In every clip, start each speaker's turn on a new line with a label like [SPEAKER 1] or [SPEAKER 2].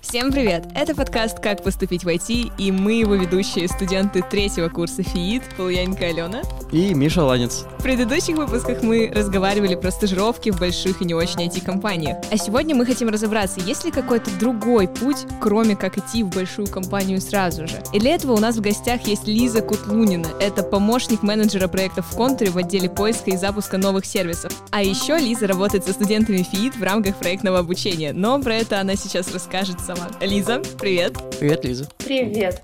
[SPEAKER 1] Всем привет! Это подкаст «Как поступить в IT» и мы его ведущие студенты третьего курса ФИИД, Полуянька Алена
[SPEAKER 2] и Миша Ланец.
[SPEAKER 1] В предыдущих выпусках мы разговаривали про стажировки в больших и не очень IT-компаниях. А сегодня мы хотим разобраться, есть ли какой-то другой путь, кроме как идти в большую компанию сразу же. И для этого у нас в гостях есть Лиза Кутлунина. Это помощник менеджера проектов в Контуре в отделе поиска и запуска новых сервисов. А еще Лиза работает со студентами ФИИД в рамках проектного обучения. Но про это она сейчас расскажет сама. Лиза, привет.
[SPEAKER 2] Привет, Лиза.
[SPEAKER 3] Привет.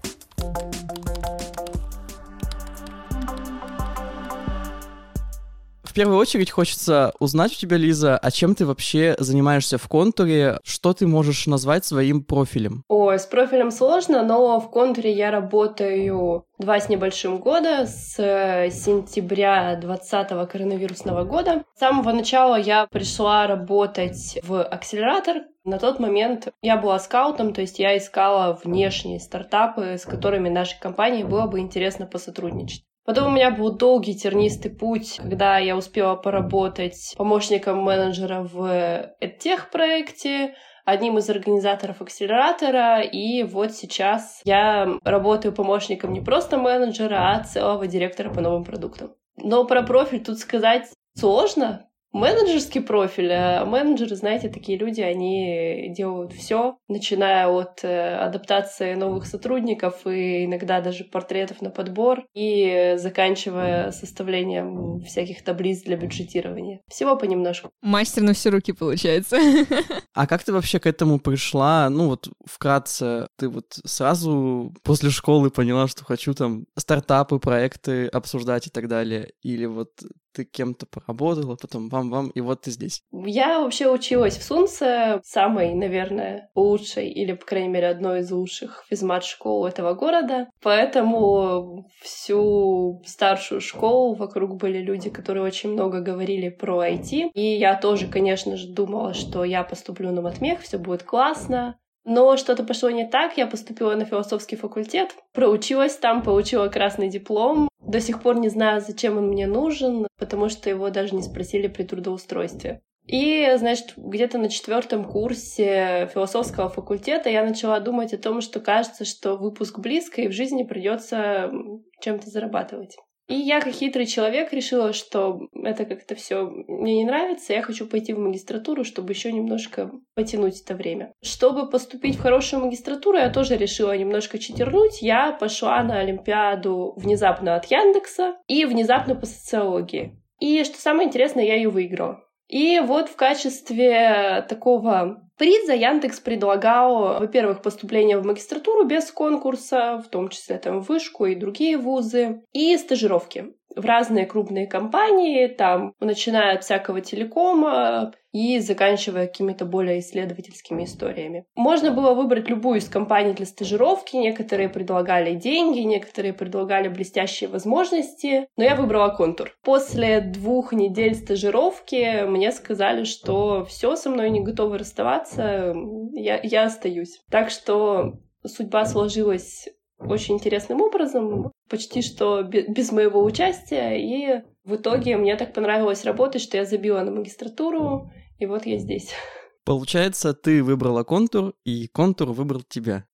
[SPEAKER 2] Первую очередь хочется узнать у тебя, Лиза, а чем ты вообще занимаешься в контуре? Что ты можешь назвать своим профилем?
[SPEAKER 3] Ой, с профилем сложно, но в контуре я работаю два с небольшим года, с сентября 20 коронавирусного года. С самого начала я пришла работать в акселератор, на тот момент я была скаутом, то есть я искала внешние стартапы, с которыми нашей компании было бы интересно посотрудничать. Потом у меня был долгий тернистый путь, когда я успела поработать помощником менеджера в EdTech проекте, одним из организаторов акселератора, и вот сейчас я работаю помощником не просто менеджера, а целого директора по новым продуктам. Но про профиль тут сказать сложно, менеджерский профиль. А менеджеры, знаете, такие люди, они делают все, начиная от э, адаптации новых сотрудников и иногда даже портретов на подбор и заканчивая составлением всяких таблиц для бюджетирования. Всего понемножку.
[SPEAKER 1] Мастер на все руки получается.
[SPEAKER 2] А как ты вообще к этому пришла? Ну вот вкратце, ты вот сразу после школы поняла, что хочу там стартапы, проекты обсуждать и так далее? Или вот ты кем-то поработала, потом вам-вам, и вот ты здесь.
[SPEAKER 3] Я вообще училась в Сунце, самой, наверное, лучшей, или, по крайней мере, одной из лучших физмат-школ этого города. Поэтому всю старшую школу вокруг были люди, которые очень много говорили про IT. И я тоже, конечно же, думала, что я поступлю на матмех, все будет классно. Но что-то пошло не так, я поступила на философский факультет, проучилась там, получила красный диплом. До сих пор не знаю, зачем он мне нужен, потому что его даже не спросили при трудоустройстве. И, значит, где-то на четвертом курсе философского факультета я начала думать о том, что кажется, что выпуск близко, и в жизни придется чем-то зарабатывать. И я, как хитрый человек, решила, что это как-то все мне не нравится, я хочу пойти в магистратуру, чтобы еще немножко потянуть это время. Чтобы поступить в хорошую магистратуру, я тоже решила немножко читернуть. Я пошла на Олимпиаду внезапно от Яндекса и внезапно по социологии. И что самое интересное, я ее выиграла. И вот в качестве такого приза Яндекс предлагал, во-первых, поступление в магистратуру без конкурса, в том числе там вышку и другие вузы, и стажировки в разные крупные компании, там, начиная от всякого телекома и заканчивая какими-то более исследовательскими историями. Можно было выбрать любую из компаний для стажировки, некоторые предлагали деньги, некоторые предлагали блестящие возможности, но я выбрала контур. После двух недель стажировки мне сказали, что все со мной не готовы расставаться, я, я остаюсь. Так что судьба сложилась очень интересным образом, почти что без моего участия, и в итоге мне так понравилось работать, что я забила на магистратуру, и вот я здесь.
[SPEAKER 2] Получается, ты выбрала контур, и контур выбрал тебя.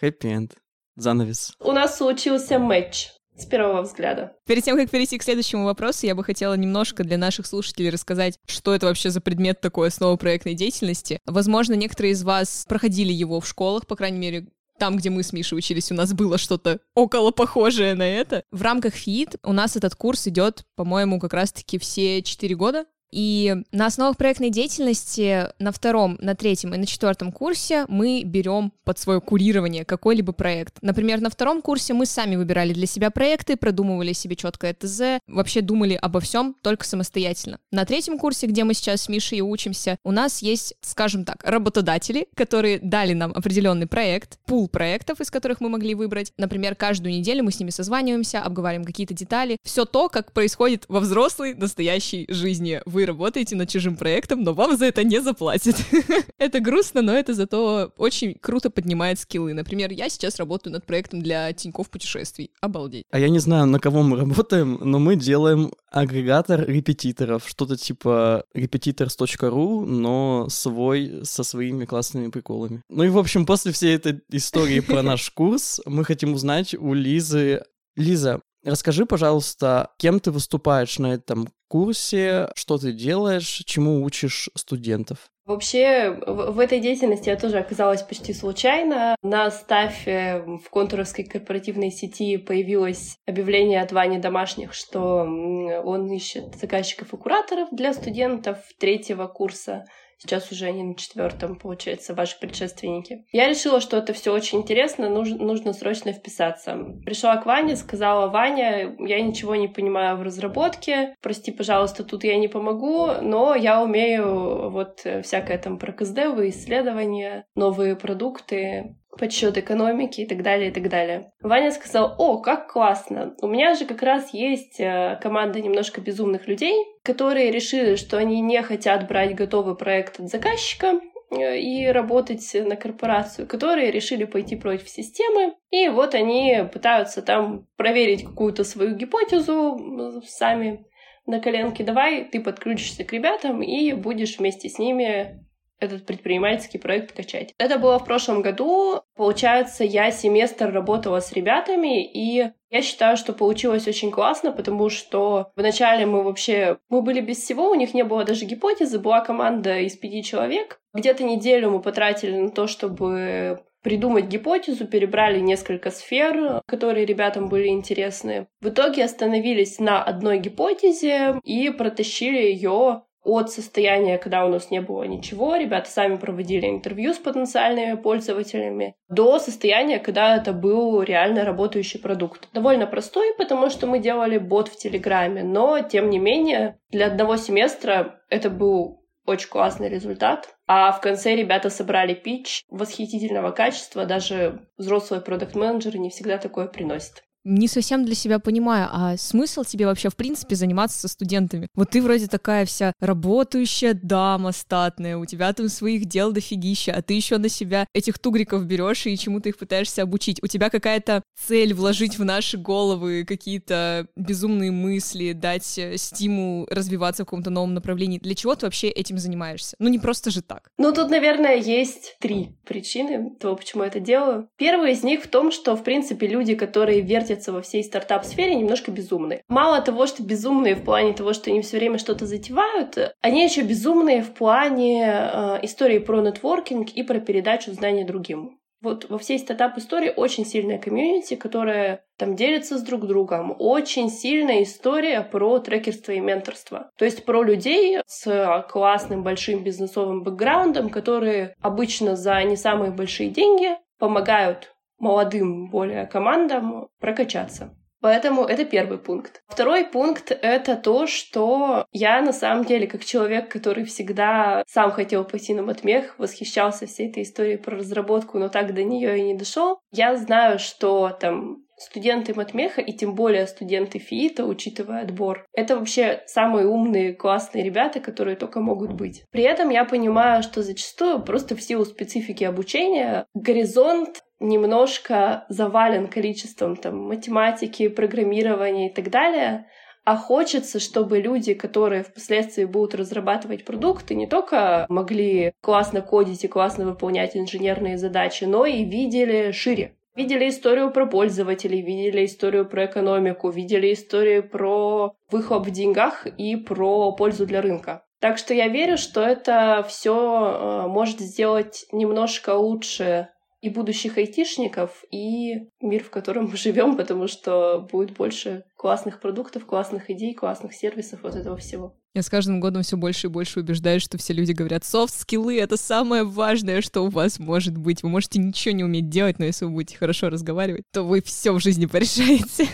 [SPEAKER 2] Хэппи-энд. Занавес.
[SPEAKER 3] У нас случился матч с первого взгляда.
[SPEAKER 1] Перед тем, как перейти к следующему вопросу, я бы хотела немножко для наших слушателей рассказать, что это вообще за предмет такой основы проектной деятельности. Возможно, некоторые из вас проходили его в школах, по крайней мере, там, где мы с Мишей учились, у нас было что-то около похожее на это. В рамках ФИИД у нас этот курс идет, по-моему, как раз-таки все четыре года. И на основах проектной деятельности на втором, на третьем и на четвертом курсе мы берем под свое курирование какой-либо проект. Например, на втором курсе мы сами выбирали для себя проекты, продумывали себе четкое ТЗ, вообще думали обо всем только самостоятельно. На третьем курсе, где мы сейчас с Мишей учимся, у нас есть, скажем так, работодатели, которые дали нам определенный проект, пул проектов, из которых мы могли выбрать. Например, каждую неделю мы с ними созваниваемся, обговариваем какие-то детали. Все то, как происходит во взрослой настоящей жизни. Вы вы работаете над чужим проектом, но вам за это не заплатят. это грустно, но это зато очень круто поднимает скиллы. Например, я сейчас работаю над проектом для Тинькофф путешествий. Обалдеть.
[SPEAKER 2] А я не знаю, на кого мы работаем, но мы делаем агрегатор репетиторов, что-то типа repetitors.ru, но свой со своими классными приколами. Ну и, в общем, после всей этой истории про наш курс мы хотим узнать у Лизы. Лиза, расскажи, пожалуйста, кем ты выступаешь на этом курсе, что ты делаешь, чему учишь студентов?
[SPEAKER 3] Вообще, в, в этой деятельности я тоже оказалась почти случайно. На стафе в контуровской корпоративной сети появилось объявление от Вани Домашних, что он ищет заказчиков и кураторов для студентов третьего курса. Сейчас уже они на четвертом, получается, ваши предшественники. Я решила, что это все очень интересно, нужно, нужно срочно вписаться. Пришла к Ване, сказала, Ваня, я ничего не понимаю в разработке, прости, пожалуйста, тут я не помогу, но я умею вот всякое там про КСД, исследования, новые продукты, подсчет экономики и так далее, и так далее. Ваня сказал, о, как классно, у меня же как раз есть э, команда немножко безумных людей, которые решили, что они не хотят брать готовый проект от заказчика, э, и работать на корпорацию, которые решили пойти против системы. И вот они пытаются там проверить какую-то свою гипотезу сами на коленке. Давай ты подключишься к ребятам и будешь вместе с ними этот предпринимательский проект качать. Это было в прошлом году. Получается, я семестр работала с ребятами, и я считаю, что получилось очень классно, потому что вначале мы вообще... Мы были без всего, у них не было даже гипотезы, была команда из пяти человек. Где-то неделю мы потратили на то, чтобы придумать гипотезу, перебрали несколько сфер, которые ребятам были интересны. В итоге остановились на одной гипотезе и протащили ее от состояния, когда у нас не было ничего, ребята сами проводили интервью с потенциальными пользователями, до состояния, когда это был реально работающий продукт. Довольно простой, потому что мы делали бот в Телеграме, но, тем не менее, для одного семестра это был очень классный результат. А в конце ребята собрали пич восхитительного качества, даже взрослые продукт-менеджеры не всегда такое приносят
[SPEAKER 1] не совсем для себя понимаю, а смысл тебе вообще в принципе заниматься со студентами? Вот ты вроде такая вся работающая дама статная, у тебя там своих дел дофигища, а ты еще на себя этих тугриков берешь и чему-то их пытаешься обучить. У тебя какая-то цель вложить в наши головы какие-то безумные мысли, дать э, стимул развиваться в каком-то новом направлении. Для чего ты вообще этим занимаешься? Ну не просто же так.
[SPEAKER 3] Ну тут, наверное, есть три причины того, почему я это делаю. Первая из них в том, что, в принципе, люди, которые вертят вертятся во всей стартап-сфере, немножко безумные. Мало того, что безумные в плане того, что они все время что-то затевают, они еще безумные в плане э, истории про нетворкинг и про передачу знаний другим. Вот во всей стартап-истории очень сильная комьюнити, которая там делится с друг другом. Очень сильная история про трекерство и менторство. То есть про людей с классным большим бизнесовым бэкграундом, которые обычно за не самые большие деньги помогают молодым более командам прокачаться. Поэтому это первый пункт. Второй пункт — это то, что я на самом деле, как человек, который всегда сам хотел пойти на матмех, восхищался всей этой историей про разработку, но так до нее и не дошел. Я знаю, что там студенты матмеха и тем более студенты ФИИТа, учитывая отбор, это вообще самые умные, классные ребята, которые только могут быть. При этом я понимаю, что зачастую просто в силу специфики обучения горизонт немножко завален количеством там математики, программирования и так далее, а хочется, чтобы люди, которые впоследствии будут разрабатывать продукты, не только могли классно кодить и классно выполнять инженерные задачи, но и видели шире. Видели историю про пользователей, видели историю про экономику, видели историю про выхлоп в деньгах и про пользу для рынка. Так что я верю, что это все э, может сделать немножко лучше и будущих айтишников, и мир, в котором мы живем, потому что будет больше классных продуктов, классных идей, классных сервисов, вот этого всего.
[SPEAKER 1] Я с каждым годом все больше и больше убеждаюсь, что все люди говорят, софт-скиллы — это самое важное, что у вас может быть. Вы можете ничего не уметь делать, но если вы будете хорошо разговаривать, то вы все в жизни порешаете.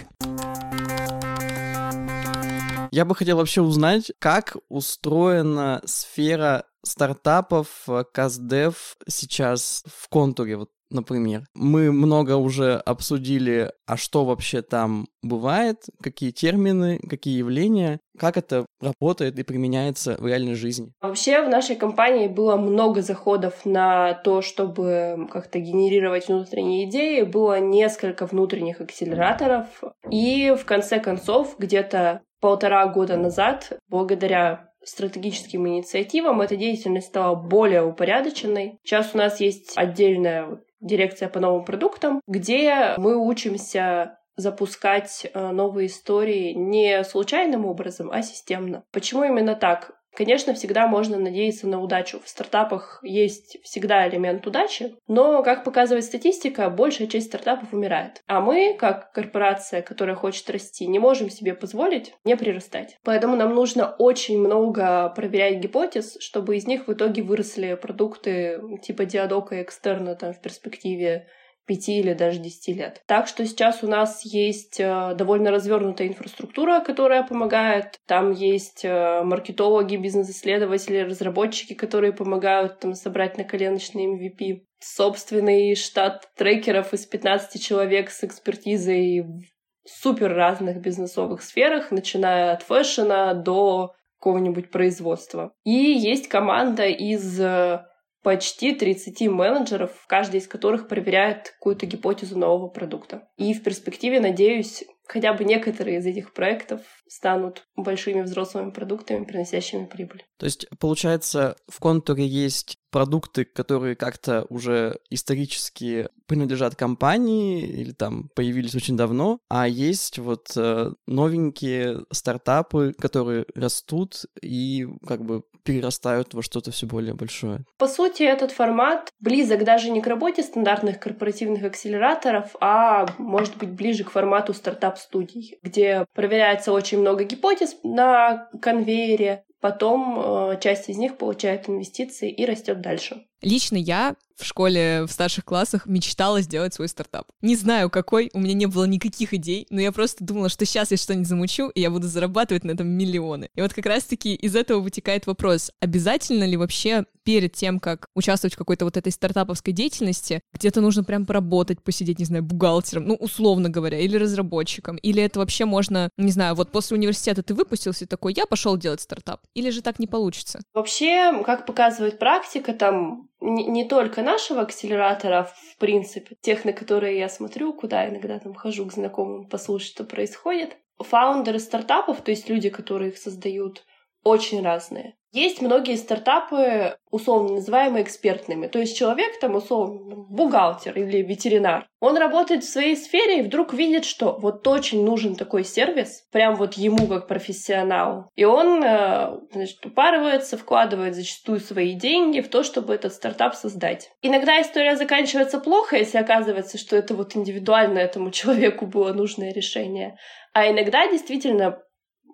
[SPEAKER 2] Я бы хотел вообще узнать, как устроена сфера стартапов, каздев сейчас в контуре. Вот например. Мы много уже обсудили, а что вообще там бывает, какие термины, какие явления, как это работает и применяется в реальной жизни.
[SPEAKER 3] Вообще в нашей компании было много заходов на то, чтобы как-то генерировать внутренние идеи, было несколько внутренних акселераторов, и в конце концов где-то полтора года назад, благодаря стратегическим инициативам, эта деятельность стала более упорядоченной. Сейчас у нас есть отдельная дирекция по новым продуктам, где мы учимся запускать э, новые истории не случайным образом, а системно. Почему именно так? Конечно, всегда можно надеяться на удачу. В стартапах есть всегда элемент удачи, но, как показывает статистика, большая часть стартапов умирает. А мы, как корпорация, которая хочет расти, не можем себе позволить не прирастать. Поэтому нам нужно очень много проверять гипотез, чтобы из них в итоге выросли продукты типа диадока и экстерна там в перспективе пяти или даже десяти лет. Так что сейчас у нас есть э, довольно развернутая инфраструктура, которая помогает. Там есть э, маркетологи, бизнес-исследователи, разработчики, которые помогают там собрать на коленочный MVP. Собственный штат трекеров из 15 человек с экспертизой в супер разных бизнесовых сферах, начиная от фэшена до какого-нибудь производства. И есть команда из э, почти 30 менеджеров, каждый из которых проверяет какую-то гипотезу нового продукта. И в перспективе, надеюсь, хотя бы некоторые из этих проектов станут большими взрослыми продуктами, приносящими прибыль.
[SPEAKER 2] То есть, получается, в контуре есть продукты, которые как-то уже исторически принадлежат компании или там появились очень давно, а есть вот э, новенькие стартапы, которые растут и как бы перерастают во что-то все более большое.
[SPEAKER 3] По сути, этот формат близок даже не к работе стандартных корпоративных акселераторов, а может быть ближе к формату стартап-студий, где проверяется очень много гипотез на конвейере, потом э, часть из них получает инвестиции и растет дальше.
[SPEAKER 1] Лично я в школе в старших классах мечтала сделать свой стартап. Не знаю какой, у меня не было никаких идей, но я просто думала, что сейчас я что-нибудь замучу, и я буду зарабатывать на этом миллионы. И вот как раз-таки из этого вытекает вопрос, обязательно ли вообще перед тем, как участвовать в какой-то вот этой стартаповской деятельности, где-то нужно прям поработать, посидеть, не знаю, бухгалтером, ну, условно говоря, или разработчиком, или это вообще можно, не знаю, вот после университета ты выпустился такой, я пошел делать стартап, или же так не получится?
[SPEAKER 3] Вообще, как показывает практика, там не, не только нашего акселератора, в принципе, тех, на которые я смотрю, куда иногда там хожу к знакомым послушать, что происходит. Фаундеры стартапов, то есть люди, которые их создают, очень разные. Есть многие стартапы, условно называемые экспертными. То есть человек там, условно, бухгалтер или ветеринар. Он работает в своей сфере и вдруг видит, что вот очень нужен такой сервис, прям вот ему как профессионалу. И он, э, значит, упарывается, вкладывает зачастую свои деньги в то, чтобы этот стартап создать. Иногда история заканчивается плохо, если оказывается, что это вот индивидуально этому человеку было нужное решение. А иногда действительно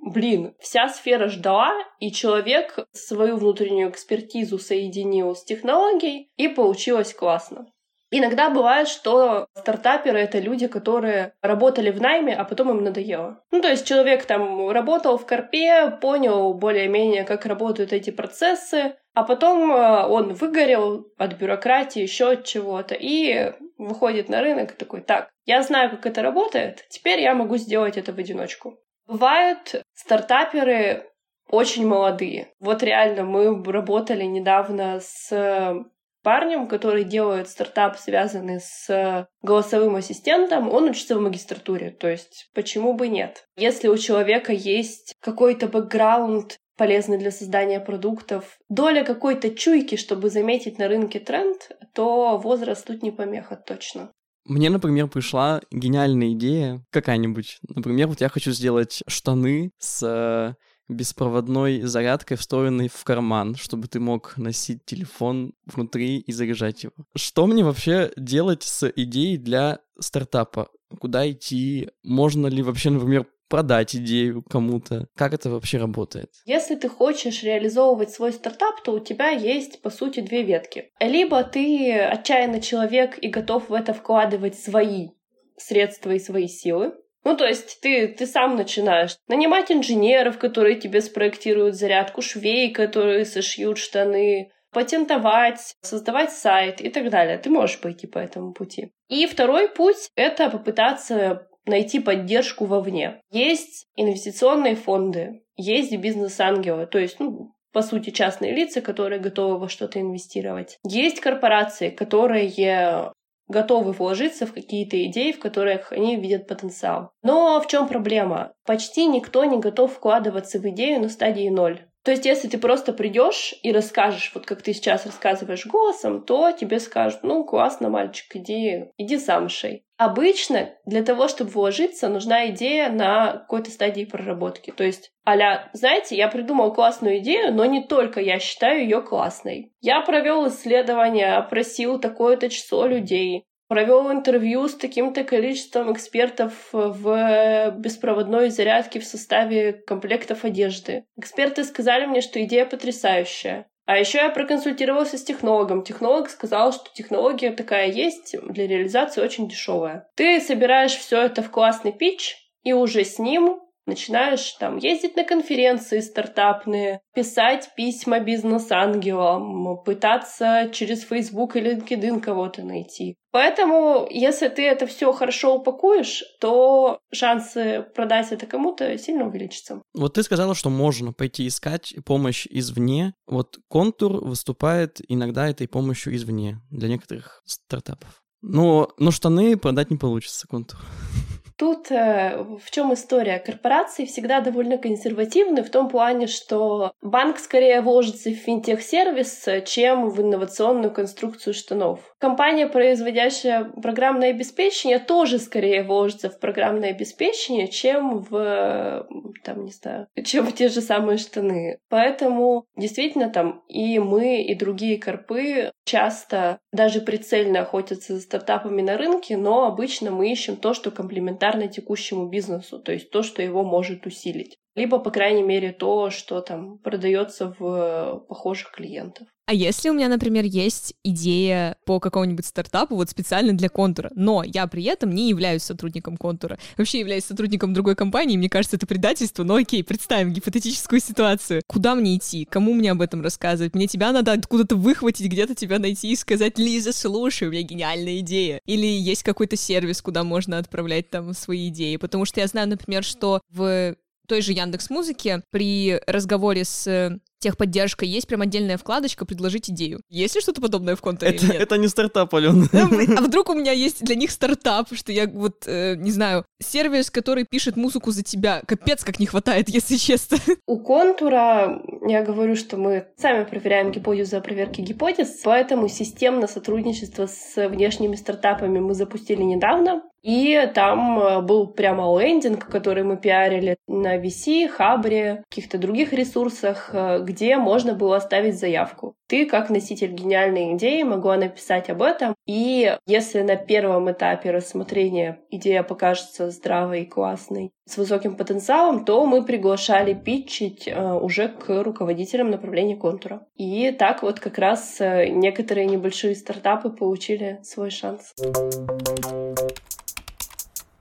[SPEAKER 3] блин, вся сфера ждала, и человек свою внутреннюю экспертизу соединил с технологией, и получилось классно. Иногда бывает, что стартаперы — это люди, которые работали в найме, а потом им надоело. Ну, то есть человек там работал в корпе, понял более-менее, как работают эти процессы, а потом э, он выгорел от бюрократии, еще от чего-то, и выходит на рынок такой, так, я знаю, как это работает, теперь я могу сделать это в одиночку. Бывают стартаперы очень молодые. Вот реально мы работали недавно с парнем, который делает стартап, связанный с голосовым ассистентом, он учится в магистратуре. То есть почему бы нет? Если у человека есть какой-то бэкграунд, полезный для создания продуктов, доля какой-то чуйки, чтобы заметить на рынке тренд, то возраст тут не помеха точно.
[SPEAKER 2] Мне, например, пришла гениальная идея какая-нибудь. Например, вот я хочу сделать штаны с э, беспроводной зарядкой, встроенной в карман, чтобы ты мог носить телефон внутри и заряжать его. Что мне вообще делать с идеей для стартапа? Куда идти? Можно ли вообще, например, продать идею кому-то? Как это вообще работает?
[SPEAKER 3] Если ты хочешь реализовывать свой стартап, то у тебя есть, по сути, две ветки. Либо ты отчаянный человек и готов в это вкладывать свои средства и свои силы, ну, то есть ты, ты сам начинаешь нанимать инженеров, которые тебе спроектируют зарядку, швей, которые сошьют штаны, патентовать, создавать сайт и так далее. Ты можешь пойти по этому пути. И второй путь — это попытаться найти поддержку вовне. Есть инвестиционные фонды, есть бизнес-ангелы, то есть, ну, по сути, частные лица, которые готовы во что-то инвестировать. Есть корпорации, которые готовы вложиться в какие-то идеи, в которых они видят потенциал. Но в чем проблема? Почти никто не готов вкладываться в идею на стадии ноль. То есть, если ты просто придешь и расскажешь, вот как ты сейчас рассказываешь голосом, то тебе скажут, ну, классно, мальчик, иди, иди сам шей. Обычно для того, чтобы вложиться, нужна идея на какой-то стадии проработки. То есть, аля, знаете, я придумал классную идею, но не только я считаю ее классной. Я провел исследование, опросил такое-то число людей, провел интервью с таким-то количеством экспертов в беспроводной зарядке в составе комплектов одежды. Эксперты сказали мне, что идея потрясающая. А еще я проконсультировался с технологом. Технолог сказал, что технология такая есть, для реализации очень дешевая. Ты собираешь все это в классный пич, и уже с ним начинаешь там ездить на конференции стартапные, писать письма бизнес-ангелам, пытаться через Facebook или LinkedIn кого-то найти. Поэтому, если ты это все хорошо упакуешь, то шансы продать это кому-то сильно увеличатся.
[SPEAKER 2] Вот ты сказала, что можно пойти искать помощь извне. Вот контур выступает иногда этой помощью извне для некоторых стартапов. Но, но штаны продать не получится контур.
[SPEAKER 3] Тут э, в чем история? Корпорации всегда довольно консервативны в том плане, что банк скорее вложится в финтех-сервис, чем в инновационную конструкцию штанов. Компания, производящая программное обеспечение, тоже скорее вложится в программное обеспечение, чем в, там, не знаю, чем в те же самые штаны. Поэтому действительно там и мы, и другие корпы часто даже прицельно охотятся за стартапами на рынке, но обычно мы ищем то, что комплементарно текущему бизнесу, то есть то, что его может усилить. Либо, по крайней мере, то, что там продается в похожих клиентов.
[SPEAKER 1] А если у меня, например, есть идея по какому-нибудь стартапу вот специально для контура, но я при этом не являюсь сотрудником контура, вообще являюсь сотрудником другой компании, мне кажется, это предательство, но окей, представим гипотетическую ситуацию. Куда мне идти? Кому мне об этом рассказывать? Мне тебя надо откуда-то выхватить, где-то тебя найти и сказать, Лиза, слушай, у меня гениальная идея. Или есть какой-то сервис, куда можно отправлять там свои идеи. Потому что я знаю, например, что в той же Яндекс Музыки при разговоре с техподдержкой есть прям отдельная вкладочка «Предложить идею». Есть ли что-то подобное в контуре
[SPEAKER 2] это, это не стартап, Алена.
[SPEAKER 1] А вдруг у меня есть для них стартап, что я вот, э, не знаю, сервис, который пишет музыку за тебя. Капец, как не хватает, если честно.
[SPEAKER 3] У контура я говорю, что мы сами проверяем гипотезу о проверке гипотез, поэтому системно сотрудничество с внешними стартапами мы запустили недавно. И там э, был прямо лендинг, который мы пиарили на VC, Хабре, каких-то других ресурсах, э, где можно было оставить заявку. Ты, как носитель гениальной идеи, могла написать об этом. И если на первом этапе рассмотрения идея покажется здравой и классной, с высоким потенциалом, то мы приглашали питчить э, уже к руководителям направления контура. И так вот как раз некоторые небольшие стартапы получили свой шанс.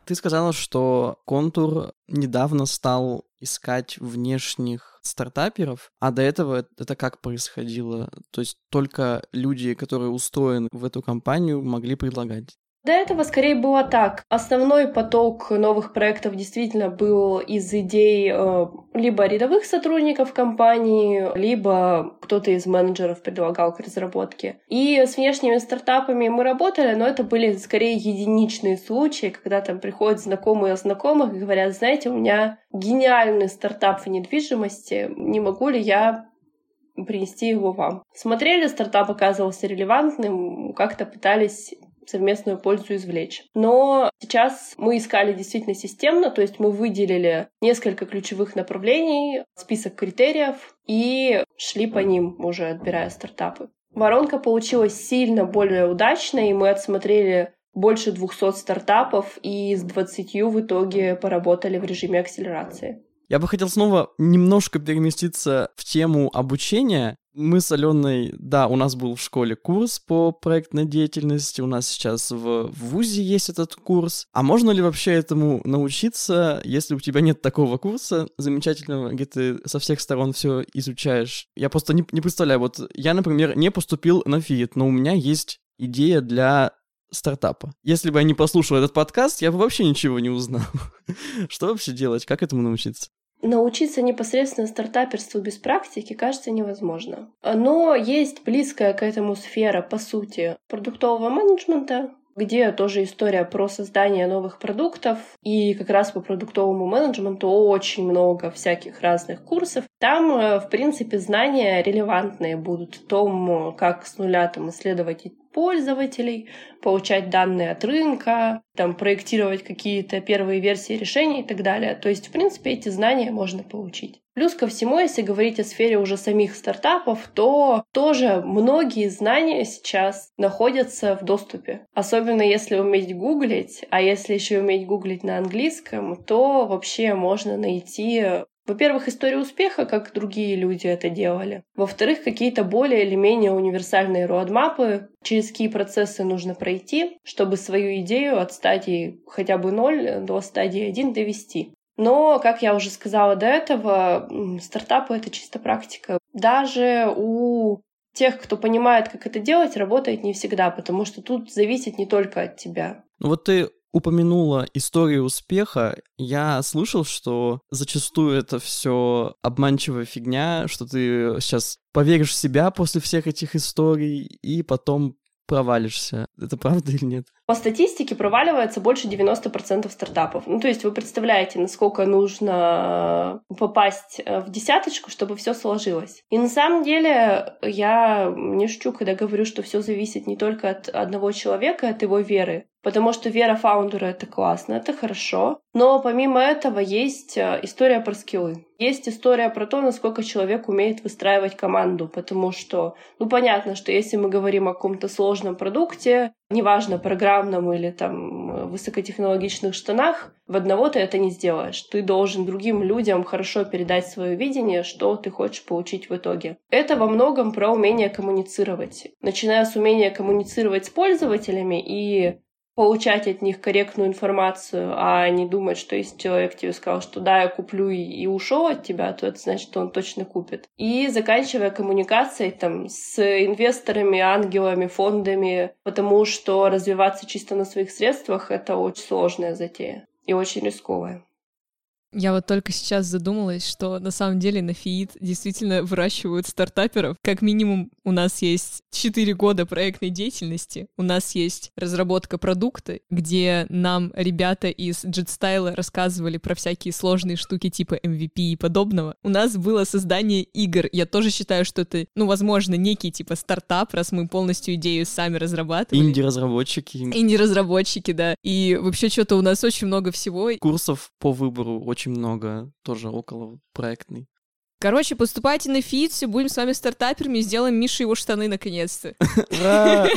[SPEAKER 2] Ты сказала, что контур недавно стал искать внешних стартаперов, а до этого это как происходило? То есть только люди, которые устроены в эту компанию, могли предлагать?
[SPEAKER 3] До этого скорее было так. Основной поток новых проектов действительно был из идей э, либо рядовых сотрудников компании, либо кто-то из менеджеров предлагал к разработке. И с внешними стартапами мы работали, но это были скорее единичные случаи, когда там приходят знакомые знакомых и говорят, знаете, у меня гениальный стартап в недвижимости, не могу ли я принести его вам. Смотрели, стартап оказывался релевантным, как-то пытались совместную пользу извлечь. Но сейчас мы искали действительно системно, то есть мы выделили несколько ключевых направлений, список критериев и шли по ним, уже отбирая стартапы. Воронка получилась сильно более удачной, и мы отсмотрели больше 200 стартапов, и с 20 в итоге поработали в режиме акселерации.
[SPEAKER 2] Я бы хотел снова немножко переместиться в тему обучения. Мы с Аленой, да, у нас был в школе курс по проектной деятельности, у нас сейчас в, ВУЗе есть этот курс. А можно ли вообще этому научиться, если у тебя нет такого курса замечательного, где ты со всех сторон все изучаешь? Я просто не, не представляю, вот я, например, не поступил на ФИИТ, но у меня есть идея для стартапа. Если бы я не послушал этот подкаст, я бы вообще ничего не узнал. Что вообще делать? Как этому научиться?
[SPEAKER 3] Научиться непосредственно стартаперству без практики кажется невозможно. Но есть близкая к этому сфера, по сути, продуктового менеджмента, где тоже история про создание новых продуктов. И как раз по продуктовому менеджменту очень много всяких разных курсов. Там, э, в принципе, знания релевантные будут в том, как с нуля там исследовать пользователей, получать данные от рынка, там, проектировать какие-то первые версии решений и так далее. То есть, в принципе, эти знания можно получить. Плюс ко всему, если говорить о сфере уже самих стартапов, то тоже многие знания сейчас находятся в доступе. Особенно если уметь гуглить, а если еще уметь гуглить на английском, то вообще можно найти во-первых, история успеха, как другие люди это делали. Во-вторых, какие-то более или менее универсальные роадмапы, через какие процессы нужно пройти, чтобы свою идею от стадии хотя бы 0 до стадии 1 довести. Но, как я уже сказала до этого, стартапы — это чисто практика. Даже у тех, кто понимает, как это делать, работает не всегда, потому что тут зависит не только от тебя.
[SPEAKER 2] Ну вот ты упомянула историю успеха, я слышал, что зачастую это все обманчивая фигня, что ты сейчас поверишь в себя после всех этих историй и потом провалишься. Это правда или нет?
[SPEAKER 3] По статистике проваливается больше 90% стартапов. Ну, то есть вы представляете, насколько нужно попасть э, в десяточку, чтобы все сложилось. И на самом деле я не шучу, когда говорю, что все зависит не только от одного человека, от его веры. Потому что вера фаундера — это классно, это хорошо. Но помимо этого есть э, история про скиллы. Есть история про то, насколько человек умеет выстраивать команду. Потому что, ну, понятно, что если мы говорим о каком-то сложном продукте, неважно, программном или там высокотехнологичных штанах, в одного ты это не сделаешь. Ты должен другим людям хорошо передать свое видение, что ты хочешь получить в итоге. Это во многом про умение коммуницировать. Начиная с умения коммуницировать с пользователями и получать от них корректную информацию, а не думать, что если человек тебе сказал, что да, я куплю и, и ушел от тебя, то это значит, что он точно купит. И заканчивая коммуникацией там с инвесторами, ангелами, фондами, потому что развиваться чисто на своих средствах — это очень сложная затея и очень рисковая.
[SPEAKER 1] Я вот только сейчас задумалась, что на самом деле на Фиит действительно выращивают стартаперов. Как минимум у нас есть 4 года проектной деятельности, у нас есть разработка продукта, где нам ребята из JetStyle рассказывали про всякие сложные штуки типа MVP и подобного. У нас было создание игр. Я тоже считаю, что это, ну, возможно, некий типа стартап, раз мы полностью идею сами разрабатывали.
[SPEAKER 2] Инди-разработчики.
[SPEAKER 1] Инди-разработчики, да. И вообще что-то у нас очень много всего.
[SPEAKER 2] Курсов по выбору очень очень много, тоже около проектный.
[SPEAKER 1] Короче, поступайте на ФИТ, все будем с вами стартаперами, сделаем Мише его штаны наконец-то.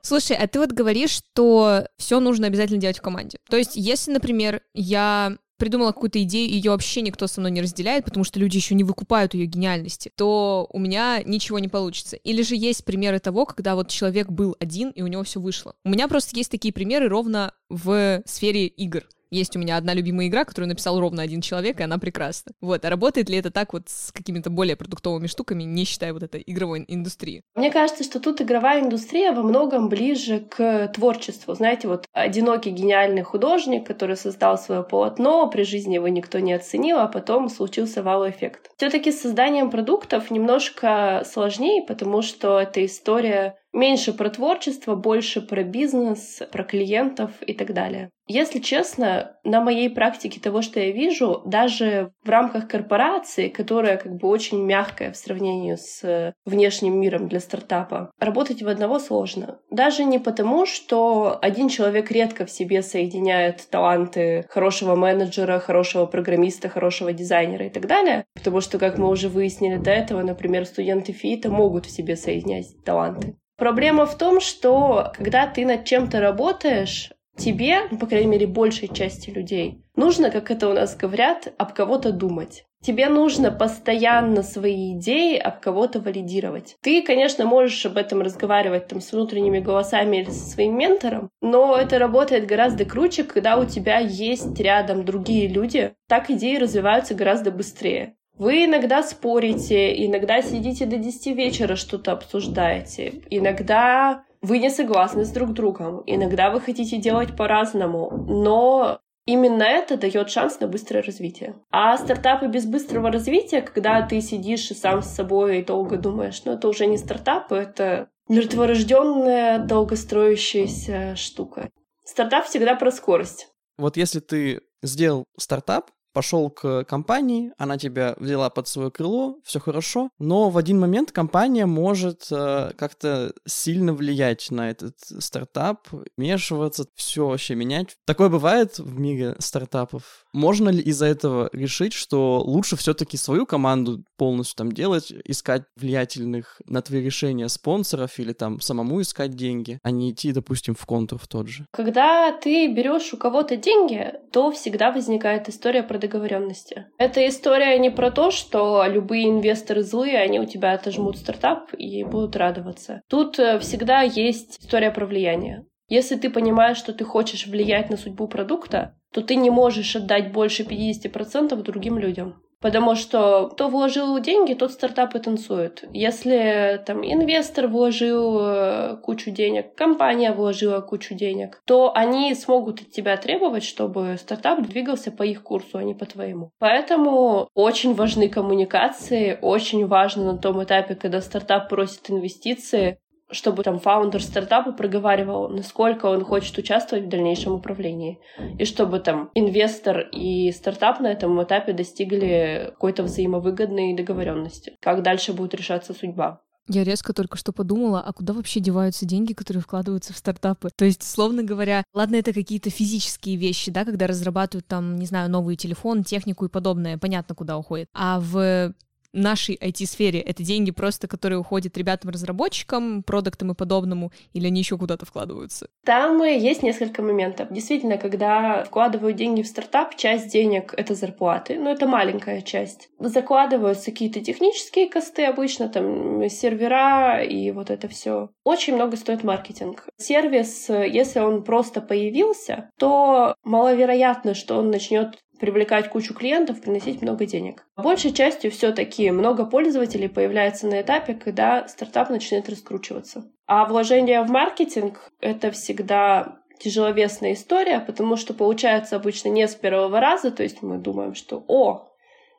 [SPEAKER 1] Слушай, а ты вот говоришь, что все нужно обязательно делать в команде. То есть, если, например, я придумала какую-то идею, ее вообще никто со мной не разделяет, потому что люди еще не выкупают ее гениальности, то у меня ничего не получится. Или же есть примеры того, когда вот человек был один, и у него все вышло. У меня просто есть такие примеры ровно в сфере игр. Есть у меня одна любимая игра, которую написал ровно один человек, и она прекрасна. Вот, а работает ли это так вот с какими-то более продуктовыми штуками, не считая вот этой игровой индустрии?
[SPEAKER 3] Мне кажется, что тут игровая индустрия во многом ближе к творчеству. Знаете, вот одинокий гениальный художник, который создал свое полотно, при жизни его никто не оценил, а потом случился вау-эффект. все таки с созданием продуктов немножко сложнее, потому что это история меньше про творчество, больше про бизнес, про клиентов и так далее. Если честно, на моей практике того, что я вижу, даже в рамках корпорации, которая как бы очень мягкая в сравнении с внешним миром для стартапа, работать в одного сложно. Даже не потому, что один человек редко в себе соединяет таланты хорошего менеджера, хорошего программиста, хорошего дизайнера и так далее, потому что, как мы уже выяснили до этого, например, студенты ФИТа могут в себе соединять таланты. Проблема в том, что когда ты над чем-то работаешь, Тебе, ну, по крайней мере, большей части людей, нужно, как это у нас говорят, об кого-то думать. Тебе нужно постоянно свои идеи об кого-то валидировать. Ты, конечно, можешь об этом разговаривать там с внутренними голосами или со своим ментором, но это работает гораздо круче, когда у тебя есть рядом другие люди. Так идеи развиваются гораздо быстрее. Вы иногда спорите, иногда сидите до 10 вечера что-то обсуждаете, иногда вы не согласны с друг другом, иногда вы хотите делать по-разному, но Именно это дает шанс на быстрое развитие. А стартапы без быстрого развития, когда ты сидишь и сам с собой и долго думаешь, ну это уже не стартапы, это мертворожденная, долгостроящаяся штука. Стартап всегда про скорость.
[SPEAKER 2] Вот если ты сделал стартап, пошел к компании, она тебя взяла под свое крыло, все хорошо, но в один момент компания может э, как-то сильно влиять на этот стартап, вмешиваться, все вообще менять. Такое бывает в мире стартапов. Можно ли из-за этого решить, что лучше все-таки свою команду полностью там делать, искать влиятельных на твои решения спонсоров или там самому искать деньги, а не идти, допустим, в контур в тот же?
[SPEAKER 3] Когда ты берешь у кого-то деньги, то всегда возникает история про договоренности. Эта история не про то, что любые инвесторы злые, они у тебя отожмут стартап и будут радоваться. Тут э, всегда есть история про влияние. Если ты понимаешь, что ты хочешь влиять на судьбу продукта, то ты не можешь отдать больше 50% другим людям. Потому что кто вложил деньги, тот стартап и танцует. Если там инвестор вложил э, кучу денег, компания вложила кучу денег, то они смогут от тебя требовать, чтобы стартап двигался по их курсу, а не по твоему. Поэтому очень важны коммуникации, очень важно на том этапе, когда стартап просит инвестиции, чтобы там фаундер стартапа проговаривал, насколько он хочет участвовать в дальнейшем управлении. И чтобы там инвестор и стартап на этом этапе достигли какой-то взаимовыгодной договоренности. Как дальше будет решаться судьба.
[SPEAKER 1] Я резко только что подумала, а куда вообще деваются деньги, которые вкладываются в стартапы? То есть, словно говоря, ладно, это какие-то физические вещи, да, когда разрабатывают там, не знаю, новый телефон, технику и подобное, понятно, куда уходит. А в нашей IT-сфере это деньги просто, которые уходят ребятам-разработчикам, продуктам и подобному, или они еще куда-то вкладываются?
[SPEAKER 3] Там есть несколько моментов. Действительно, когда вкладывают деньги в стартап, часть денег — это зарплаты, но это маленькая часть. Закладываются какие-то технические косты обычно, там сервера и вот это все. Очень много стоит маркетинг. Сервис, если он просто появился, то маловероятно, что он начнет привлекать кучу клиентов, приносить много денег. Большей частью все-таки много пользователей появляется на этапе, когда стартап начинает раскручиваться. А вложение в маркетинг — это всегда тяжеловесная история, потому что получается обычно не с первого раза, то есть мы думаем, что «О,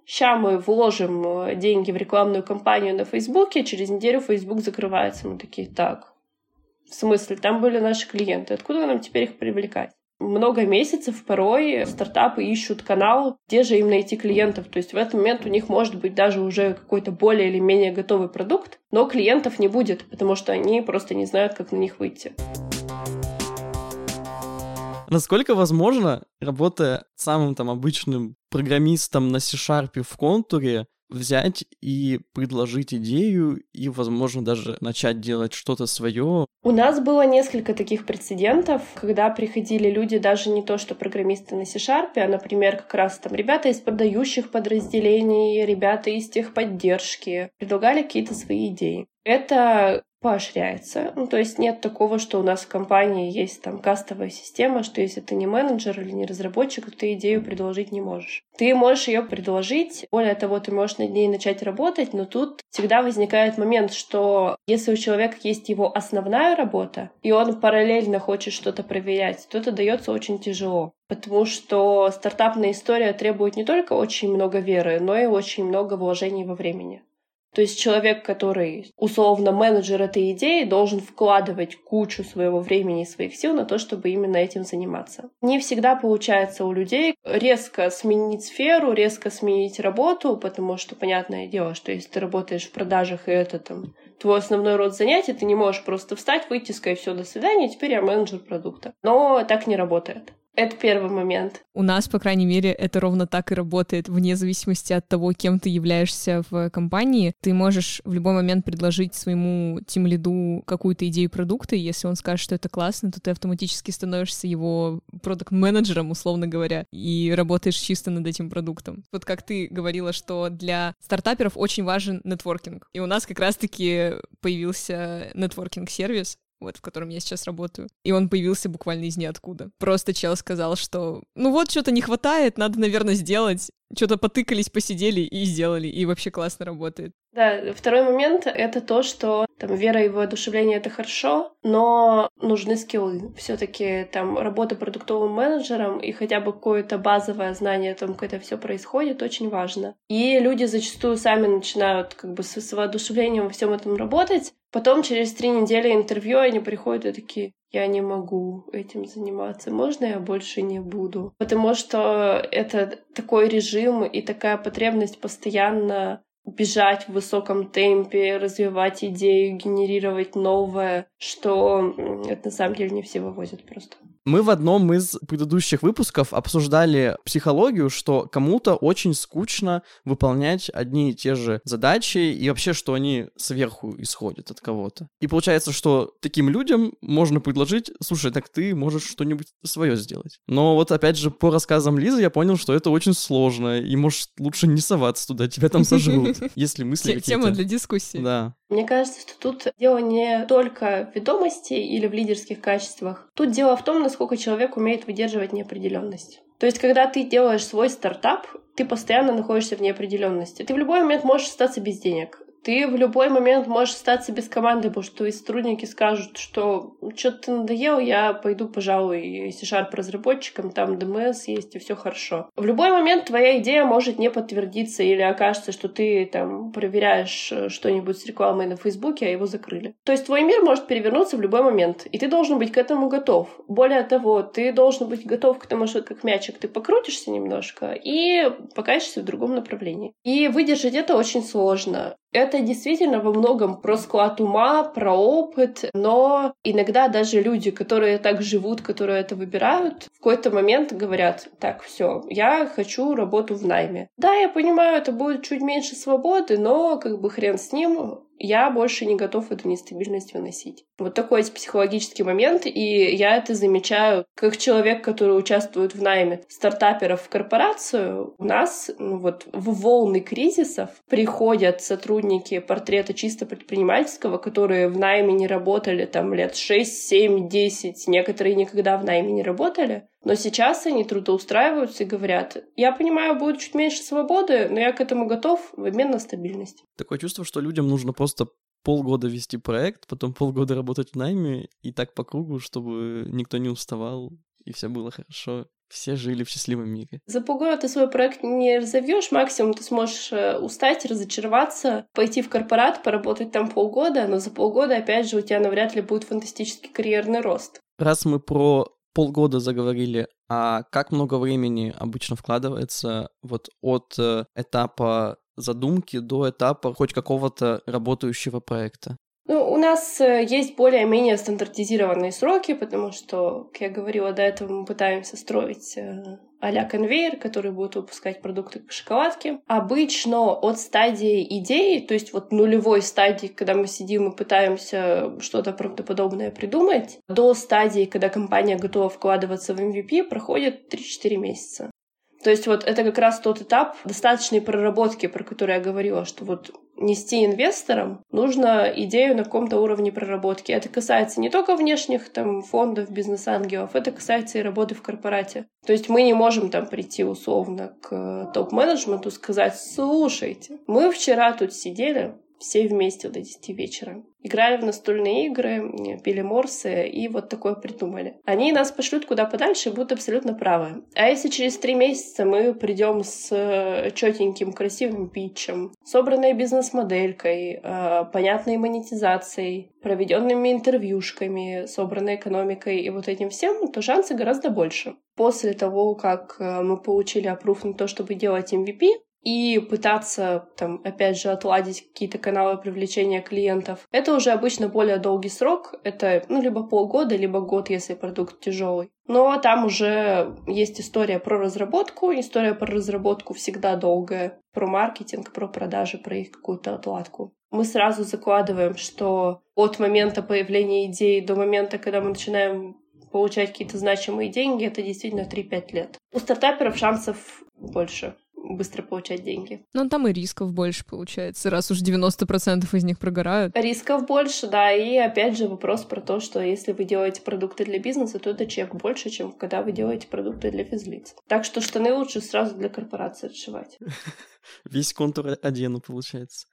[SPEAKER 3] Сейчас мы вложим деньги в рекламную кампанию на Фейсбуке, через неделю Фейсбук закрывается. Мы такие, так, в смысле, там были наши клиенты, откуда нам теперь их привлекать? Много месяцев порой стартапы ищут канал, где же им найти клиентов. То есть в этот момент у них может быть даже уже какой-то более или менее готовый продукт, но клиентов не будет, потому что они просто не знают, как на них выйти.
[SPEAKER 2] Насколько возможно, работая самым там обычным программистом на C-Sharp в контуре, взять и предложить идею и, возможно, даже начать делать что-то свое.
[SPEAKER 3] У нас было несколько таких прецедентов, когда приходили люди даже не то, что программисты на C-Sharp, а, например, как раз там ребята из продающих подразделений, ребята из техподдержки, предлагали какие-то свои идеи. Это поощряется. Ну, то есть нет такого, что у нас в компании есть там кастовая система, что если ты не менеджер или не разработчик, то ты идею предложить не можешь. Ты можешь ее предложить, более того, ты можешь над ней начать работать, но тут всегда возникает момент, что если у человека есть его основная работа, и он параллельно хочет что-то проверять, то это дается очень тяжело. Потому что стартапная история требует не только очень много веры, но и очень много вложений во времени. То есть человек, который условно менеджер этой идеи, должен вкладывать кучу своего времени и своих сил на то, чтобы именно этим заниматься. Не всегда получается у людей резко сменить сферу, резко сменить работу, потому что понятное дело, что если ты работаешь в продажах, и это там твой основной род занятий, ты не можешь просто встать, выйти, сказать все, до свидания, теперь я менеджер продукта. Но так не работает. Это первый момент.
[SPEAKER 1] У нас, по крайней мере, это ровно так и работает, вне зависимости от того, кем ты являешься в компании. Ты можешь в любой момент предложить своему тим-лиду какую-то идею продукта, и если он скажет, что это классно, то ты автоматически становишься его продукт-менеджером, условно говоря, и работаешь чисто над этим продуктом. Вот как ты говорила, что для стартаперов очень важен нетворкинг. И у нас как раз-таки появился нетворкинг-сервис, вот в котором я сейчас работаю. И он появился буквально из ниоткуда. Просто чел сказал, что ну вот что-то не хватает, надо, наверное, сделать. Что-то потыкались, посидели и сделали, и вообще классно работает.
[SPEAKER 3] Да, второй момент — это то, что там вера и воодушевление — это хорошо, но нужны скиллы. все таки там работа продуктовым менеджером и хотя бы какое-то базовое знание о том, как это все происходит, очень важно. И люди зачастую сами начинают как бы с, с воодушевлением во всем этом работать, Потом через три недели интервью они приходят и такие, я не могу этим заниматься, можно я больше не буду? Потому что это такой режим и такая потребность постоянно бежать в высоком темпе, развивать идею, генерировать новое, что это на самом деле не все вывозят просто.
[SPEAKER 2] Мы в одном из предыдущих выпусков обсуждали психологию, что кому-то очень скучно выполнять одни и те же задачи, и вообще, что они сверху исходят от кого-то. И получается, что таким людям можно предложить, слушай, так ты можешь что-нибудь свое сделать. Но вот опять же, по рассказам Лизы я понял, что это очень сложно, и может лучше не соваться туда, тебя там сожрут, если мысли какие-то...
[SPEAKER 1] Тема для дискуссии.
[SPEAKER 2] Да.
[SPEAKER 3] Мне кажется, что тут дело не только в ведомости или в лидерских качествах. Тут дело в том, насколько человек умеет выдерживать неопределенность. То есть, когда ты делаешь свой стартап, ты постоянно находишься в неопределенности. Ты в любой момент можешь остаться без денег ты в любой момент можешь остаться без команды, потому что твои сотрудники скажут, что что-то ты надоел, я пойду, пожалуй, C-Sharp разработчиком, там DMS есть, и все хорошо. В любой момент твоя идея может не подтвердиться, или окажется, что ты там проверяешь э, что-нибудь с рекламой на Фейсбуке, а его закрыли. То есть твой мир может перевернуться в любой момент, и ты должен быть к этому готов. Более того, ты должен быть готов к тому, что как мячик ты покрутишься немножко и покачешься в другом направлении. И выдержать это очень сложно. Это действительно во многом про склад ума, про опыт, но иногда даже люди, которые так живут, которые это выбирают, в какой-то момент говорят, так, все, я хочу работу в найме. Да, я понимаю, это будет чуть меньше свободы, но как бы хрен с ним, я больше не готов эту нестабильность выносить. Вот такой есть психологический момент, и я это замечаю как человек, который участвует в найме стартаперов в корпорацию. У нас ну, вот в волны кризисов приходят сотрудники портрета чисто предпринимательского, которые в найме не работали там лет 6, 7, 10, некоторые никогда в найме не работали, но сейчас они трудоустраиваются и говорят, я понимаю, будет чуть меньше свободы, но я к этому готов в обмен на стабильность.
[SPEAKER 2] Такое чувство, что людям нужно просто полгода вести проект, потом полгода работать в найме и так по кругу, чтобы никто не уставал и все было хорошо. Все жили в счастливом мире.
[SPEAKER 3] За полгода ты свой проект не разовьешь, максимум ты сможешь э, устать, разочароваться, пойти в корпорат, поработать там полгода, но за полгода, опять же, у тебя навряд ли будет фантастический карьерный рост.
[SPEAKER 2] Раз мы про полгода заговорили, а как много времени обычно вкладывается вот от э, этапа задумки до этапа хоть какого-то работающего проекта?
[SPEAKER 3] Ну, у нас э, есть более-менее стандартизированные сроки, потому что, как я говорила до этого, мы пытаемся строить э, а-ля конвейер, который будет выпускать продукты к шоколадке. Обычно от стадии идеи, то есть вот нулевой стадии, когда мы сидим и пытаемся что-то правдоподобное придумать, до стадии, когда компания готова вкладываться в MVP, проходит 3-4 месяца. То есть вот это как раз тот этап достаточной проработки, про который я говорила, что вот нести инвесторам, нужно идею на каком-то уровне проработки. Это касается не только внешних там, фондов, бизнес-ангелов, это касается и работы в корпорате. То есть мы не можем там прийти условно к топ-менеджменту сказать, слушайте, мы вчера тут сидели, все вместе до 10 вечера. Играли в настольные игры, пили морсы и вот такое придумали. Они нас пошлют куда подальше и будут абсолютно правы. А если через три месяца мы придем с э, четеньким, красивым питчем, собранной бизнес-моделькой, э, понятной монетизацией, проведенными интервьюшками, собранной экономикой и вот этим всем, то шансы гораздо больше. После того, как э, мы получили опруф на то, чтобы делать MVP, и пытаться, там, опять же, отладить какие-то каналы привлечения клиентов. Это уже обычно более долгий срок. Это, ну, либо полгода, либо год, если продукт тяжелый. Но там уже есть история про разработку. История про разработку всегда долгая. Про маркетинг, про продажи, про их какую-то отладку. Мы сразу закладываем, что от момента появления идеи до момента, когда мы начинаем получать какие-то значимые деньги, это действительно 3-5 лет. У стартаперов шансов больше быстро получать деньги.
[SPEAKER 1] Ну, там и рисков больше получается, раз уж 90% из них прогорают.
[SPEAKER 3] Рисков больше, да, и опять же вопрос про то, что если вы делаете продукты для бизнеса, то это чек больше, чем когда вы делаете продукты для физлиц. Так что штаны лучше сразу для корпорации отшивать.
[SPEAKER 2] Весь контур одену, получается.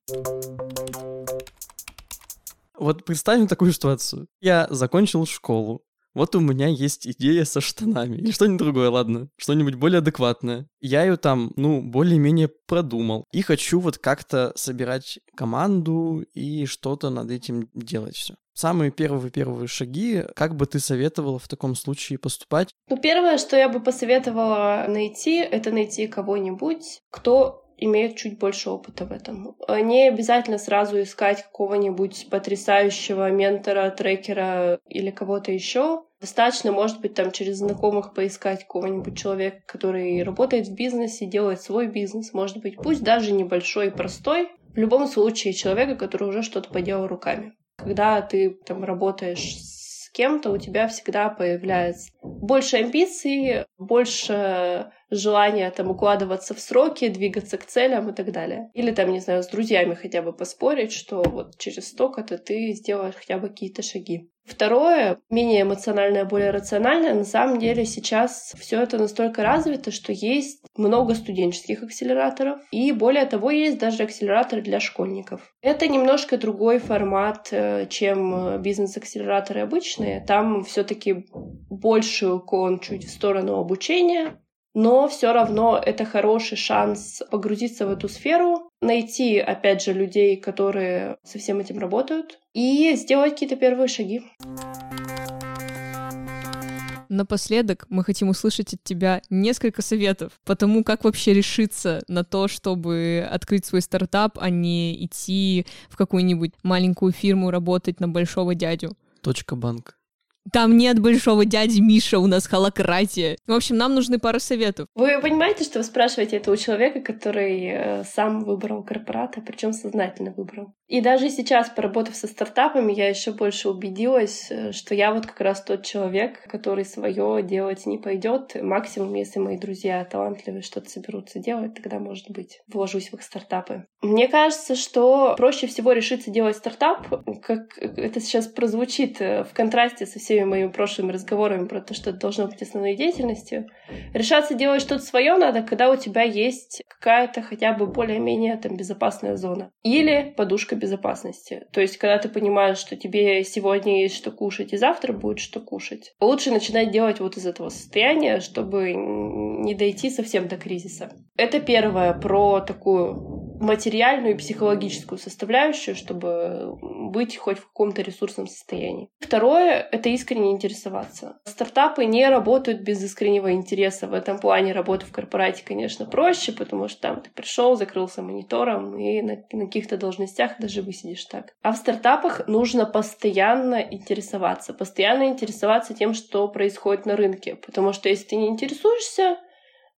[SPEAKER 2] Вот представим такую ситуацию. Я закончил школу, вот у меня есть идея со штанами. Или что-нибудь другое, ладно. Что-нибудь более адекватное. Я ее там, ну, более-менее продумал. И хочу вот как-то собирать команду и что-то над этим делать все. Самые первые-первые шаги, как бы ты советовала в таком случае поступать?
[SPEAKER 3] Ну, первое, что я бы посоветовала найти, это найти кого-нибудь, кто имеют чуть больше опыта в этом. Не обязательно сразу искать какого-нибудь потрясающего ментора, трекера или кого-то еще. Достаточно, может быть, там через знакомых поискать какого-нибудь человека, который работает в бизнесе, делает свой бизнес, может быть, пусть даже небольшой и простой. В любом случае, человека, который уже что-то поделал руками. Когда ты там работаешь с кем-то, у тебя всегда появляется больше амбиций, больше желание там укладываться в сроки, двигаться к целям и так далее. Или там, не знаю, с друзьями хотя бы поспорить, что вот через столько-то ты сделаешь хотя бы какие-то шаги. Второе, менее эмоциональное, более рациональное, на самом деле сейчас все это настолько развито, что есть много студенческих акселераторов, и более того, есть даже акселераторы для школьников. Это немножко другой формат, э, чем бизнес-акселераторы обычные. Там все-таки больше уклон чуть в сторону обучения, но все равно это хороший шанс погрузиться в эту сферу, найти, опять же, людей, которые со всем этим работают, и сделать какие-то первые шаги.
[SPEAKER 1] Напоследок мы хотим услышать от тебя несколько советов по тому, как вообще решиться на то, чтобы открыть свой стартап, а не идти в какую-нибудь маленькую фирму работать на большого дядю.
[SPEAKER 2] Точка банк.
[SPEAKER 1] Там нет большого дяди Миша, у нас холократия. В общем, нам нужны пара советов.
[SPEAKER 3] Вы понимаете, что вы спрашиваете это у человека, который э, сам выбрал корпората, причем сознательно выбрал. И даже сейчас, поработав со стартапами, я еще больше убедилась, э, что я вот как раз тот человек, который свое делать не пойдет. Максимум, если мои друзья талантливые что-то соберутся делать, тогда, может быть, вложусь в их стартапы. Мне кажется, что проще всего решиться делать стартап, как это сейчас прозвучит э, в контрасте со всеми моими прошлыми разговорами про то, что это должно быть основной деятельностью. Решаться делать что-то свое надо, когда у тебя есть какая-то хотя бы более-менее там безопасная зона. Или подушка безопасности. То есть, когда ты понимаешь, что тебе сегодня есть что кушать, и завтра будет что кушать. Лучше начинать делать вот из этого состояния, чтобы не дойти совсем до кризиса. Это первое про такую материальную и психологическую составляющую, чтобы быть хоть в каком-то ресурсном состоянии. Второе — это искренне интересоваться. Стартапы не работают без искреннего интереса. В этом плане работа в корпорате, конечно, проще, потому что там ты пришел, закрылся монитором, и на, на каких-то должностях даже высидишь так. А в стартапах нужно постоянно интересоваться, постоянно интересоваться тем, что происходит на рынке. Потому что если ты не интересуешься,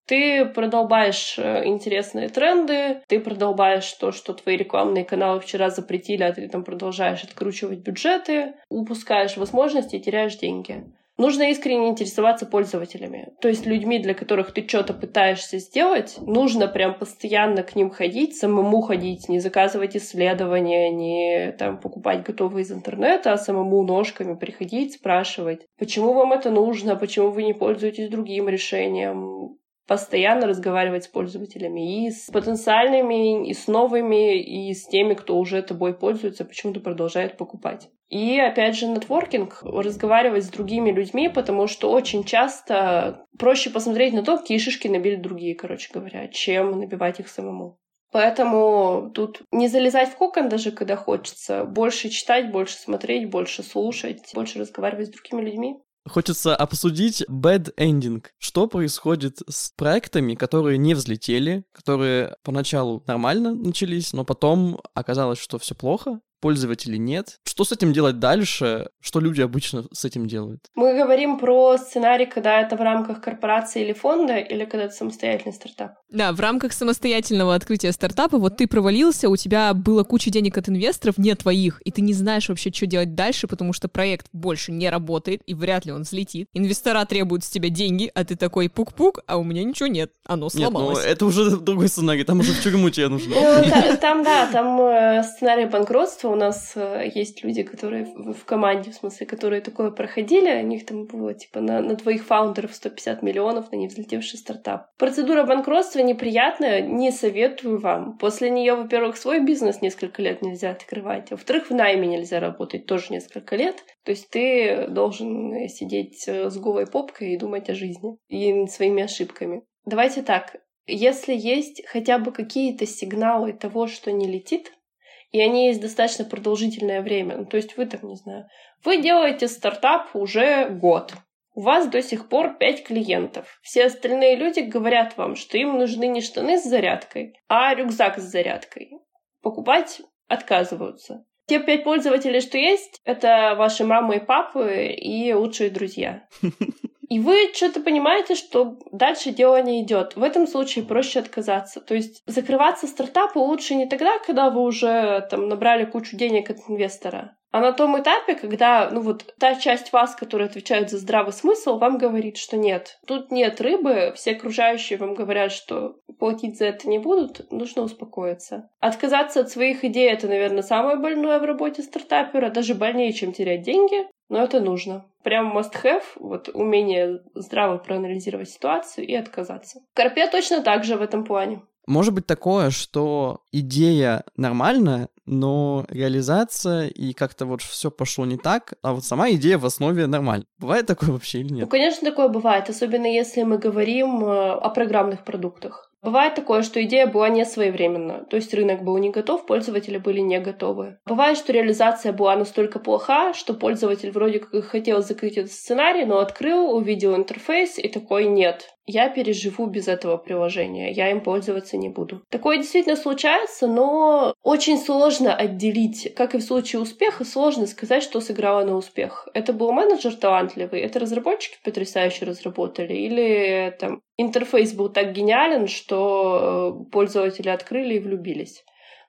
[SPEAKER 3] ты продолбаешь э, интересные тренды, ты продолбаешь то, что твои рекламные каналы вчера запретили, а ты там продолжаешь откручивать бюджеты, упускаешь возможности и теряешь деньги. Нужно искренне интересоваться пользователями. То есть людьми, для которых ты что-то пытаешься сделать, нужно прям постоянно к ним ходить, самому ходить, не заказывать исследования, не там покупать готовые из интернета, а самому ножками приходить, спрашивать, почему вам это нужно, почему вы не пользуетесь другим решением, постоянно разговаривать с пользователями и с потенциальными, и с новыми, и с теми, кто уже тобой пользуется, почему-то продолжает покупать. И опять же, нетворкинг, разговаривать с другими людьми, потому что очень часто проще посмотреть на то, какие шишки набили другие, короче говоря, чем набивать их самому. Поэтому тут не залезать в кокон даже, когда хочется. Больше читать, больше смотреть, больше слушать, больше разговаривать с другими людьми.
[SPEAKER 2] Хочется обсудить bad ending. Что происходит с проектами, которые не взлетели, которые поначалу нормально начались, но потом оказалось, что все плохо, пользователей нет. Что с этим делать дальше? Что люди обычно с этим делают?
[SPEAKER 3] Мы говорим про сценарий, когда это в рамках корпорации или фонда, или когда это самостоятельный стартап.
[SPEAKER 1] Да, в рамках самостоятельного открытия стартапа вот ты провалился, у тебя было куча денег от инвесторов, не твоих, и ты не знаешь вообще, что делать дальше, потому что проект больше не работает, и вряд ли он взлетит. Инвестора требуют с тебя деньги, а ты такой пук-пук, а у меня ничего нет, оно сломалось.
[SPEAKER 2] Нет, ну это уже другой сценарий, там уже в тюрьму тебе нужно.
[SPEAKER 3] Ну, там, да, там э, сценарий банкротства, у нас э, есть люди, которые в команде, в смысле, которые такое проходили, у них там было типа на, на твоих фаундеров 150 миллионов на невзлетевший стартап. Процедура банкротства неприятная, не советую вам. После нее, во-первых, свой бизнес несколько лет нельзя открывать, а во-вторых, в найме нельзя работать тоже несколько лет. То есть ты должен сидеть э, с голой попкой и думать о жизни и своими ошибками. Давайте так, если есть хотя бы какие-то сигналы того, что не летит, и они есть достаточно продолжительное время. Ну, то есть вы там, не знаю, вы делаете стартап уже год, у вас до сих пор 5 клиентов. Все остальные люди говорят вам, что им нужны не штаны с зарядкой, а рюкзак с зарядкой. Покупать отказываются. Те пять пользователей, что есть, это ваши мамы и папы и лучшие друзья. И вы что-то понимаете, что дальше дело не идет. В этом случае проще отказаться. То есть закрываться стартапу лучше не тогда, когда вы уже там набрали кучу денег от инвестора, а на том этапе, когда, ну вот, та часть вас, которая отвечает за здравый смысл, вам говорит, что нет, тут нет рыбы, все окружающие вам говорят, что платить за это не будут, нужно успокоиться. Отказаться от своих идей — это, наверное, самое больное в работе стартапера, даже больнее, чем терять деньги, но это нужно. Прям must have, вот умение здраво проанализировать ситуацию и отказаться. Карпе точно так же в этом плане.
[SPEAKER 2] Может быть такое, что идея нормальная, но реализация и как-то вот все пошло не так, а вот сама идея в основе нормальная. Бывает такое вообще или нет?
[SPEAKER 3] Ну, конечно, такое бывает, особенно если мы говорим э, о программных продуктах. Бывает такое, что идея была не своевременна, то есть рынок был не готов, пользователи были не готовы. Бывает, что реализация была настолько плоха, что пользователь вроде как хотел закрыть этот сценарий, но открыл, увидел интерфейс и такой нет я переживу без этого приложения, я им пользоваться не буду. Такое действительно случается, но очень сложно отделить, как и в случае успеха, сложно сказать, что сыграло на успех. Это был менеджер талантливый, это разработчики потрясающе разработали, или там интерфейс был так гениален, что э, пользователи открыли и влюбились.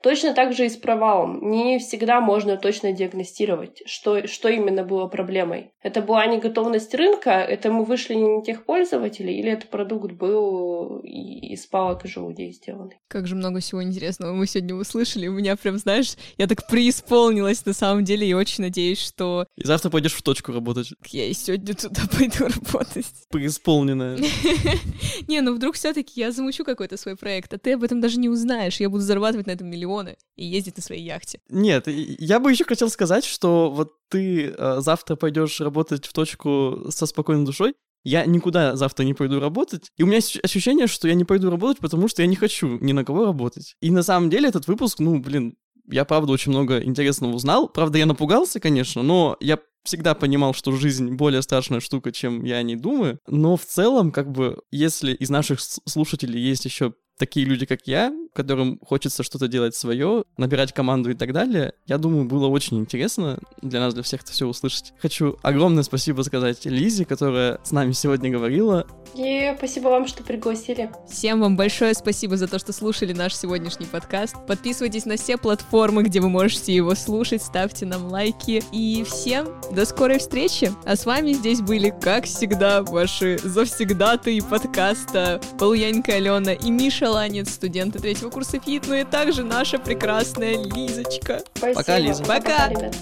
[SPEAKER 3] Точно так же и с провалом. Не всегда можно точно диагностировать, что, что именно было проблемой. Это была неготовность рынка, это мы вышли не на тех пользователей, или этот продукт был из палок и желудей сделанный.
[SPEAKER 1] Как же много всего интересного мы сегодня услышали. У меня прям, знаешь, я так преисполнилась на самом деле и очень надеюсь, что...
[SPEAKER 2] И завтра пойдешь в точку работать.
[SPEAKER 1] Я и сегодня туда пойду работать.
[SPEAKER 2] Преисполненная.
[SPEAKER 1] Не, ну вдруг все таки я замучу какой-то свой проект, а ты об этом даже не узнаешь. Я буду зарабатывать на этом миллион миллионы и ездить на своей яхте.
[SPEAKER 2] Нет, я бы еще хотел сказать, что вот ты э, завтра пойдешь работать в точку со спокойной душой, я никуда завтра не пойду работать. И у меня есть ощущение, что я не пойду работать, потому что я не хочу ни на кого работать. И на самом деле этот выпуск, ну, блин, я правда очень много интересного узнал. Правда, я напугался, конечно, но я всегда понимал, что жизнь более страшная штука, чем я о ней думаю. Но в целом, как бы, если из наших слушателей есть еще такие люди, как я, которым хочется что-то делать свое, набирать команду и так далее, я думаю, было очень интересно для нас, для всех это все услышать. Хочу огромное спасибо сказать Лизе, которая с нами сегодня говорила.
[SPEAKER 3] И спасибо вам, что пригласили.
[SPEAKER 1] Всем вам большое спасибо за то, что слушали наш сегодняшний подкаст. Подписывайтесь на все платформы, где вы можете его слушать, ставьте нам лайки. И всем до скорой встречи. А с вами здесь были, как всегда, ваши завсегдаты подкаста Полуянька Алена и Миша Шаланец, студенты третьего курса ФИТ, ну и также наша прекрасная Лизочка.
[SPEAKER 3] Спасибо.
[SPEAKER 2] Пока, Лиза.
[SPEAKER 1] Пока. Пока ребят.